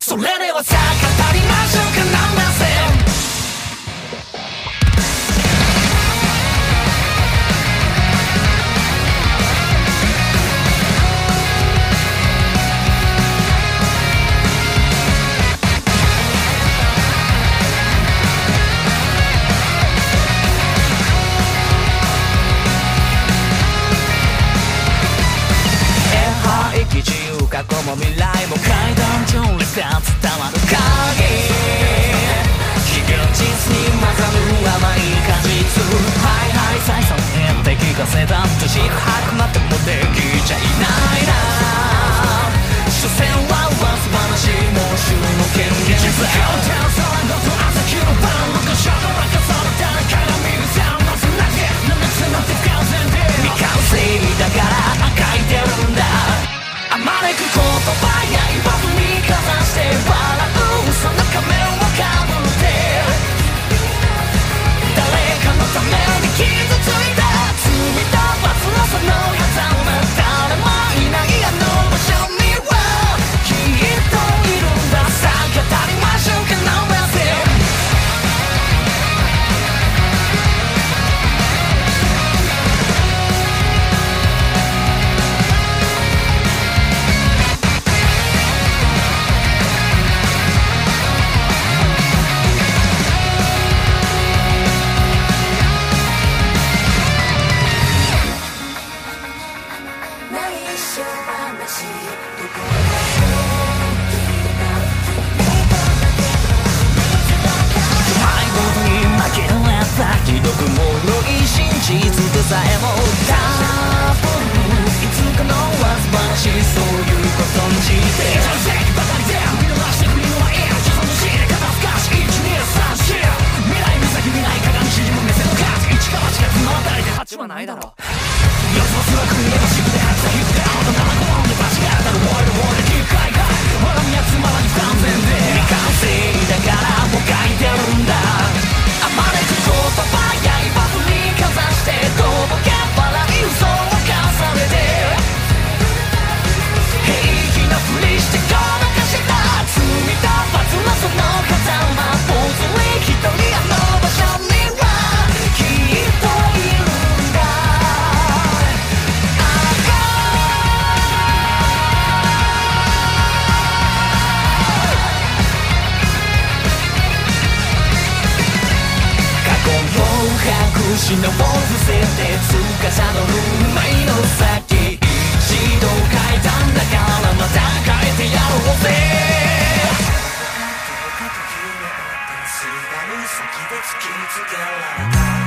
それではさ語りましょうかな。セダンと四白までもできちゃいないな。所詮はワ話もう週の権限さ Hotel 空と朝日の晩の故障の中その誰から見るさまずなぜ7つの不完全で未完成だから書いてるんだ。あまねく言葉や言わず隠し名を伏せて司の運命の先一度変えたんだからまた変えてやろうぜ。どこかという先で突きつけられた。